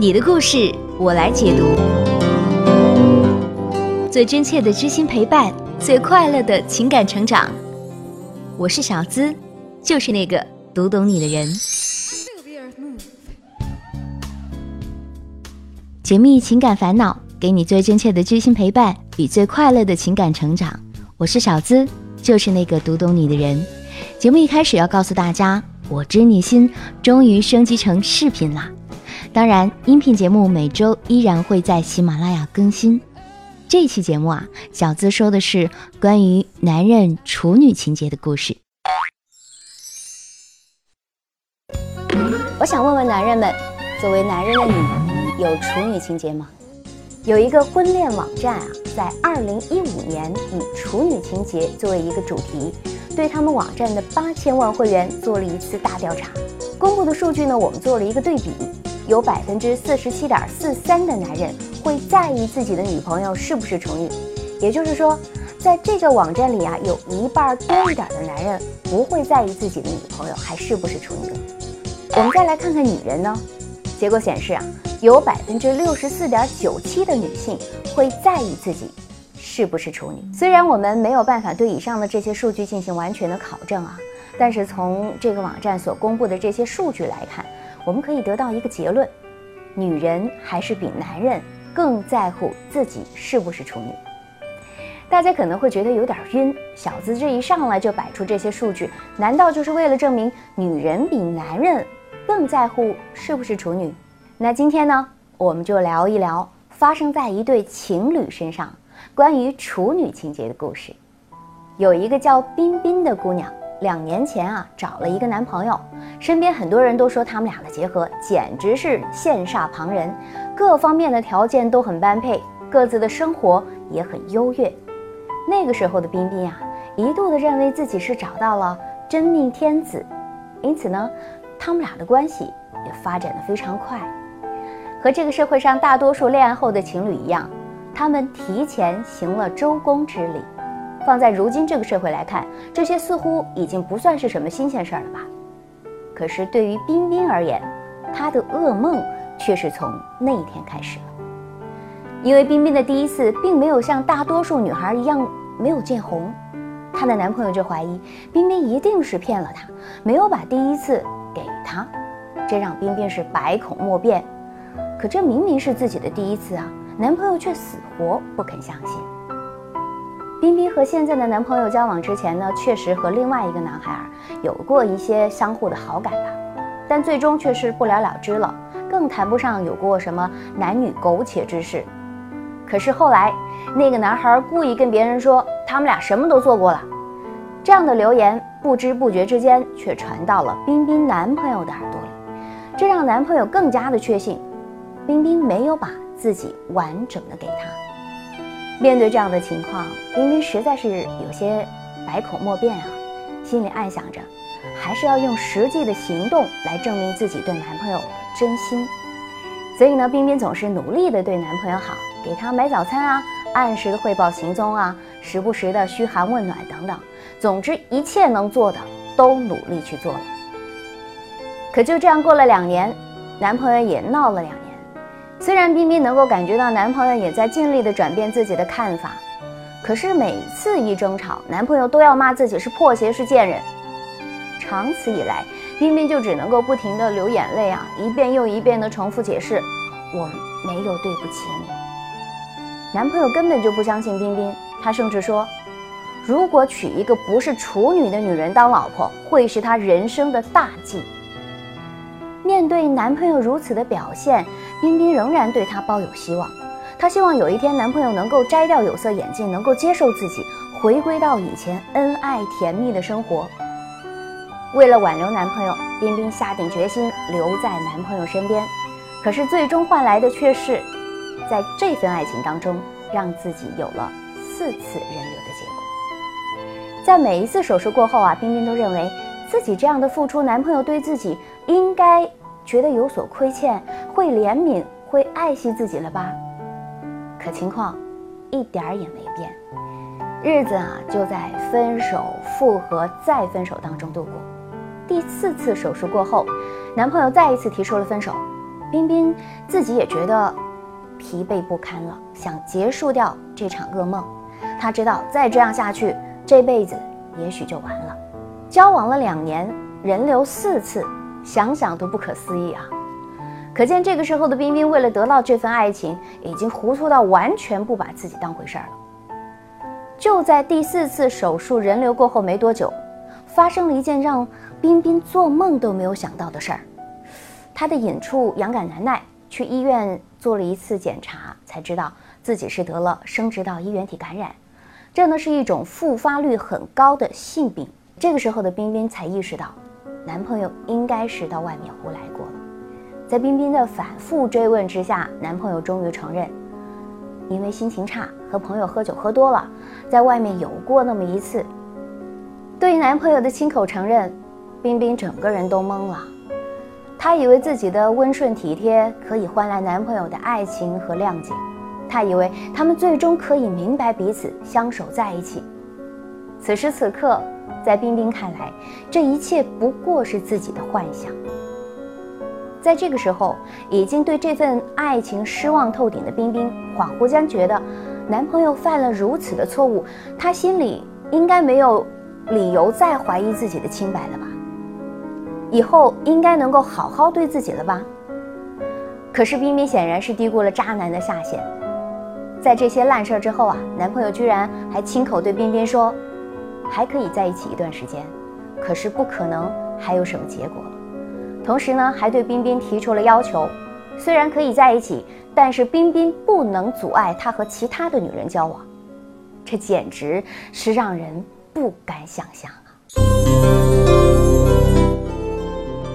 你的故事我来解读，最真切的知心陪伴，最快乐的情感成长。我是小资，就是那个读懂你的人。解密情感烦恼，给你最真切的知心陪伴与最快乐的情感成长。我是小资，就是那个读懂你的人。节目一开始要告诉大家，我知你心终于升级成视频啦。当然，音频节目每周依然会在喜马拉雅更新。这期节目啊，小资说的是关于男人处女情节的故事。我想问问男人们，作为男人的你，有处女情节吗？有一个婚恋网站啊，在二零一五年以处女情节作为一个主题，对他们网站的八千万会员做了一次大调查。公布的数据呢，我们做了一个对比。有百分之四十七点四三的男人会在意自己的女朋友是不是处女，也就是说，在这个网站里啊，有一半多一点的男人不会在意自己的女朋友还是不是处女。我们再来看看女人呢，结果显示啊，有百分之六十四点九七的女性会在意自己是不是处女。虽然我们没有办法对以上的这些数据进行完全的考证啊，但是从这个网站所公布的这些数据来看。我们可以得到一个结论：女人还是比男人更在乎自己是不是处女。大家可能会觉得有点晕，小资这一上来就摆出这些数据，难道就是为了证明女人比男人更在乎是不是处女？那今天呢，我们就聊一聊发生在一对情侣身上关于处女情节的故事。有一个叫彬彬的姑娘。两年前啊，找了一个男朋友，身边很多人都说他们俩的结合简直是羡煞旁人，各方面的条件都很般配，各自的生活也很优越。那个时候的彬彬啊，一度的认为自己是找到了真命天子，因此呢，他们俩的关系也发展的非常快。和这个社会上大多数恋爱后的情侣一样，他们提前行了周公之礼。放在如今这个社会来看，这些似乎已经不算是什么新鲜事儿了吧？可是对于彬彬而言，她的噩梦却是从那一天开始了。因为彬彬的第一次并没有像大多数女孩一样没有见红，她的男朋友就怀疑彬彬一定是骗了她，没有把第一次给她，这让彬彬是百口莫辩。可这明明是自己的第一次啊，男朋友却死活不肯相信。冰冰和现在的男朋友交往之前呢，确实和另外一个男孩儿有过一些相互的好感吧，但最终却是不了了之了，更谈不上有过什么男女苟且之事。可是后来，那个男孩故意跟别人说他们俩什么都做过了，这样的流言不知不觉之间却传到了冰冰男朋友的耳朵里，这让男朋友更加的确信，冰冰没有把自己完整的给他。面对这样的情况，冰冰实在是有些百口莫辩啊，心里暗想着，还是要用实际的行动来证明自己对男朋友真心。所以呢，冰冰总是努力的对男朋友好，给他买早餐啊，按时的汇报行踪啊，时不时的嘘寒问暖等等，总之一切能做的都努力去做了。可就这样过了两年，男朋友也闹了两。虽然冰冰能够感觉到男朋友也在尽力的转变自己的看法，可是每次一争吵，男朋友都要骂自己是破鞋是贱人。长此以来，冰冰就只能够不停的流眼泪啊，一遍又一遍的重复解释：“我没有对不起你。”男朋友根本就不相信冰冰，他甚至说：“如果娶一个不是处女的女人当老婆，会是他人生的大忌。”面对男朋友如此的表现，彬彬仍然对他抱有希望。她希望有一天男朋友能够摘掉有色眼镜，能够接受自己，回归到以前恩爱甜蜜的生活。为了挽留男朋友，彬彬下定决心留在男朋友身边。可是最终换来的却是，在这份爱情当中，让自己有了四次人流的结果。在每一次手术过后啊，彬彬都认为自己这样的付出，男朋友对自己应该。觉得有所亏欠，会怜悯，会爱惜自己了吧？可情况一点儿也没变，日子啊就在分手、复合、再分手当中度过。第四次手术过后，男朋友再一次提出了分手，彬彬自己也觉得疲惫不堪了，想结束掉这场噩梦。他知道再这样下去，这辈子也许就完了。交往了两年，人流四次，想想都不可思议啊！可见这个时候的彬彬，为了得到这份爱情，已经糊涂到完全不把自己当回事儿了。就在第四次手术人流过后没多久，发生了一件让彬彬做梦都没有想到的事儿。他的隐处痒感难耐，去医院做了一次检查，才知道自己是得了生殖道衣原体感染，这呢是一种复发率很高的性病。这个时候的彬彬才意识到，男朋友应该是到外面胡来过。在彬彬的反复追问之下，男朋友终于承认，因为心情差和朋友喝酒喝多了，在外面有过那么一次。对于男朋友的亲口承认，彬彬整个人都懵了。她以为自己的温顺体贴可以换来男朋友的爱情和谅解，她以为他们最终可以明白彼此，相守在一起。此时此刻，在彬彬看来，这一切不过是自己的幻想。在这个时候，已经对这份爱情失望透顶的冰冰，恍惚间觉得，男朋友犯了如此的错误，她心里应该没有理由再怀疑自己的清白了吧？以后应该能够好好对自己了吧？可是冰冰显然是低估了渣男的下限，在这些烂事儿之后啊，男朋友居然还亲口对冰冰说，还可以在一起一段时间，可是不可能还有什么结果。同时呢，还对彬彬提出了要求，虽然可以在一起，但是彬彬不能阻碍他和其他的女人交往。这简直是让人不敢想象啊！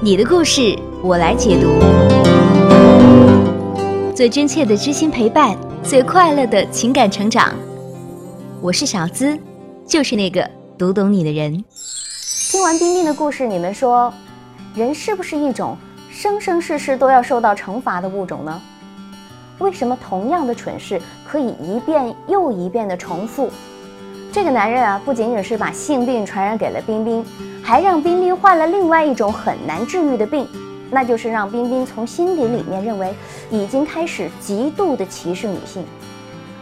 你的故事我来解读，最真切的知心陪伴，最快乐的情感成长。我是小资，就是那个读懂你的人。听完彬彬的故事，你们说？人是不是一种生生世世都要受到惩罚的物种呢？为什么同样的蠢事可以一遍又一遍的重复？这个男人啊，不仅仅是把性病传染给了冰冰，还让冰冰患了另外一种很难治愈的病，那就是让冰冰从心底里面认为已经开始极度的歧视女性。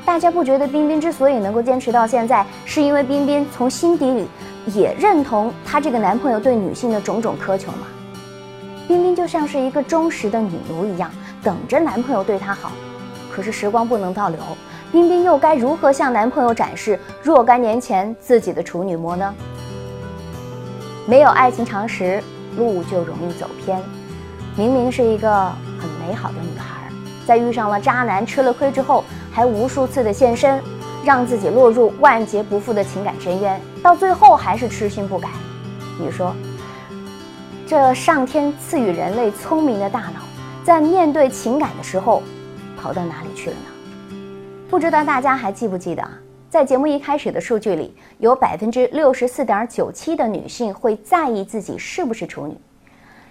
大家不觉得冰冰之所以能够坚持到现在，是因为冰冰从心底里也认同她这个男朋友对女性的种种苛求吗？冰冰就像是一个忠实的女奴一样，等着男朋友对她好。可是时光不能倒流，冰冰又该如何向男朋友展示若干年前自己的处女膜呢？没有爱情常识，路就容易走偏。明明是一个很美好的女孩，在遇上了渣男吃了亏之后，还无数次的现身，让自己落入万劫不复的情感深渊，到最后还是痴心不改。你说？这上天赐予人类聪明的大脑，在面对情感的时候，跑到哪里去了呢？不知道大家还记不记得啊？在节目一开始的数据里，有百分之六十四点九七的女性会在意自己是不是处女。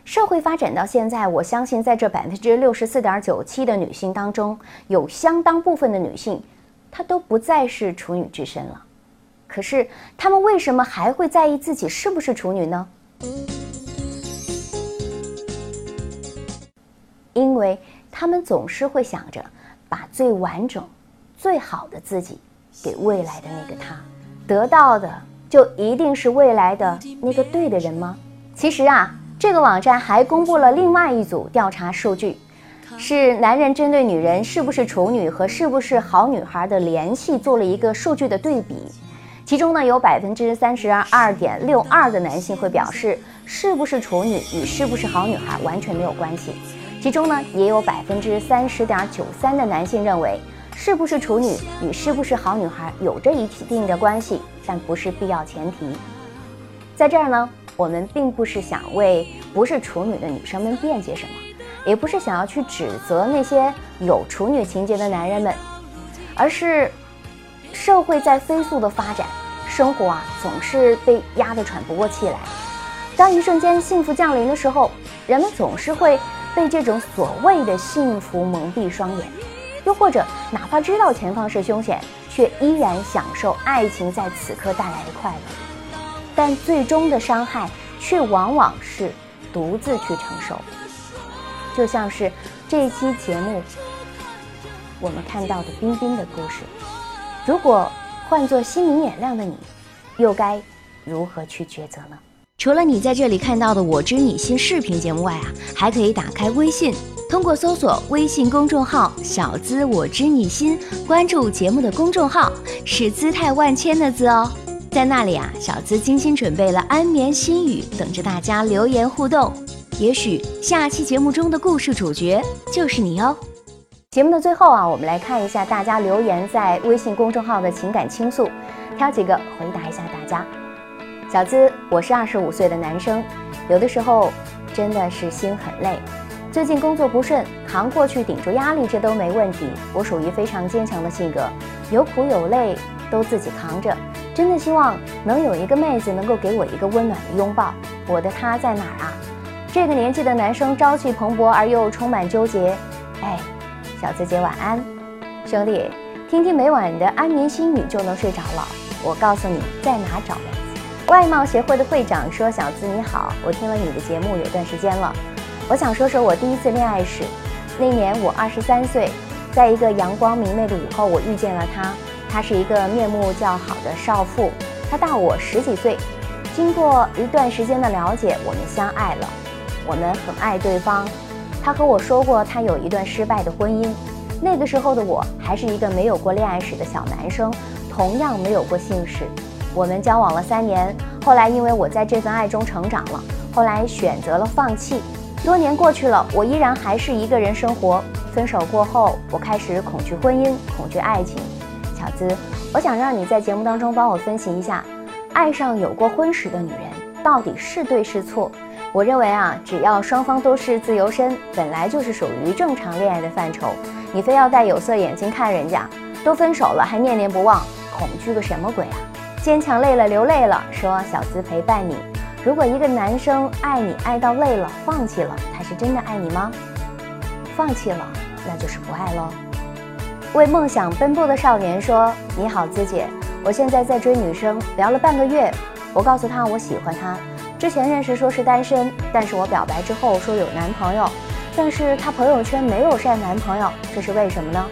社会发展到现在，我相信在这百分之六十四点九七的女性当中，有相当部分的女性，她都不再是处女之身了。可是，她们为什么还会在意自己是不是处女呢？因为他们总是会想着，把最完整、最好的自己给未来的那个他，得到的就一定是未来的那个对的人吗？其实啊，这个网站还公布了另外一组调查数据，是男人针对女人是不是处女和是不是好女孩的联系做了一个数据的对比。其中呢，有百分之三十二点六二的男性会表示，是不是处女与是不是好女孩完全没有关系。其中呢，也有百分之三十点九三的男性认为，是不是处女与是不是好女孩有着一定的关系，但不是必要前提。在这儿呢，我们并不是想为不是处女的女生们辩解什么，也不是想要去指责那些有处女情节的男人们，而是社会在飞速的发展，生活啊总是被压得喘不过气来。当一瞬间幸福降临的时候，人们总是会。被这种所谓的幸福蒙蔽双眼，又或者哪怕知道前方是凶险，却依然享受爱情在此刻带来的快乐，但最终的伤害却往往是独自去承受。就像是这期节目我们看到的冰冰的故事，如果换做心明眼亮的你，又该如何去抉择呢？除了你在这里看到的“我知你心”视频节目外啊，还可以打开微信，通过搜索微信公众号“小资我知你心”，关注节目的公众号，是姿态万千的“姿”哦。在那里啊，小资精心准备了安眠心语，等着大家留言互动。也许下期节目中的故事主角就是你哦。节目的最后啊，我们来看一下大家留言在微信公众号的情感倾诉，挑几个回答一下大家。小资，我是二十五岁的男生，有的时候真的是心很累。最近工作不顺，扛过去顶住压力，这都没问题。我属于非常坚强的性格，有苦有累都自己扛着。真的希望能有一个妹子能够给我一个温暖的拥抱。我的她在哪儿啊？这个年纪的男生朝气蓬勃而又充满纠结。哎，小资姐晚安，兄弟，听听每晚的安眠心语就能睡着了。我告诉你，在哪找。外贸协会的会长说：“小资你好，我听了你的节目有段时间了，我想说说我第一次恋爱史。那年我二十三岁，在一个阳光明媚的午后，我遇见了他。他是一个面目较好的少妇，他大我十几岁。经过一段时间的了解，我们相爱了。我们很爱对方。他和我说过，他有一段失败的婚姻。那个时候的我还是一个没有过恋爱史的小男生，同样没有过姓氏。”我们交往了三年，后来因为我在这份爱中成长了，后来选择了放弃。多年过去了，我依然还是一个人生活。分手过后，我开始恐惧婚姻，恐惧爱情。小资，我想让你在节目当中帮我分析一下，爱上有过婚史的女人到底是对是错？我认为啊，只要双方都是自由身，本来就是属于正常恋爱的范畴。你非要戴有色眼镜看人家，都分手了还念念不忘，恐惧个什么鬼啊？坚强累了，流泪了。说小资陪伴你。如果一个男生爱你爱到累了，放弃了，他是真的爱你吗？放弃了，那就是不爱喽。为梦想奔波的少年说：“你好，资姐，我现在在追女生，聊了半个月，我告诉她我喜欢她。之前认识说是单身，但是我表白之后说有男朋友，但是她朋友圈没有晒男朋友，这是为什么呢？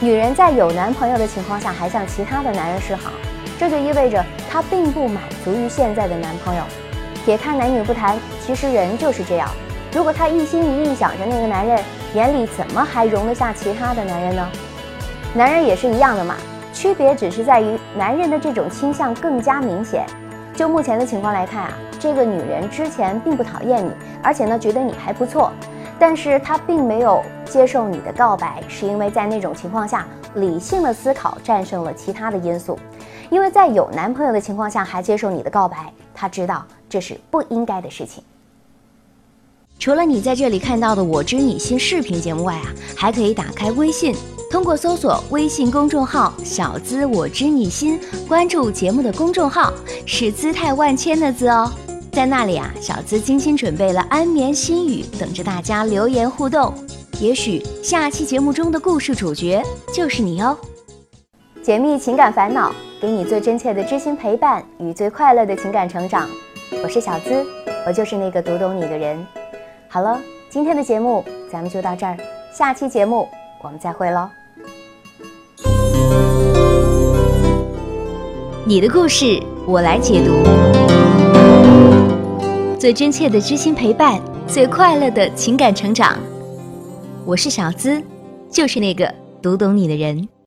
女人在有男朋友的情况下还向其他的男人示好。”这就意味着她并不满足于现在的男朋友。撇开男女不谈，其实人就是这样。如果她一心一意想着那个男人，眼里怎么还容得下其他的男人呢？男人也是一样的嘛，区别只是在于男人的这种倾向更加明显。就目前的情况来看啊，这个女人之前并不讨厌你，而且呢觉得你还不错，但是她并没有接受你的告白，是因为在那种情况下，理性的思考战胜了其他的因素。因为在有男朋友的情况下还接受你的告白，他知道这是不应该的事情。除了你在这里看到的“我知你心”视频节目外啊，还可以打开微信，通过搜索微信公众号“小资我知你心”，关注节目的公众号，是姿态万千的“资”哦。在那里啊，小资精心准备了安眠心语，等着大家留言互动。也许下期节目中的故事主角就是你哦。解密情感烦恼。给你最真切的知心陪伴与最快乐的情感成长，我是小资，我就是那个读懂你的人。好了，今天的节目咱们就到这儿，下期节目我们再会喽。你的故事我来解读，最真切的知心陪伴，最快乐的情感成长。我是小资，就是那个读懂你的人。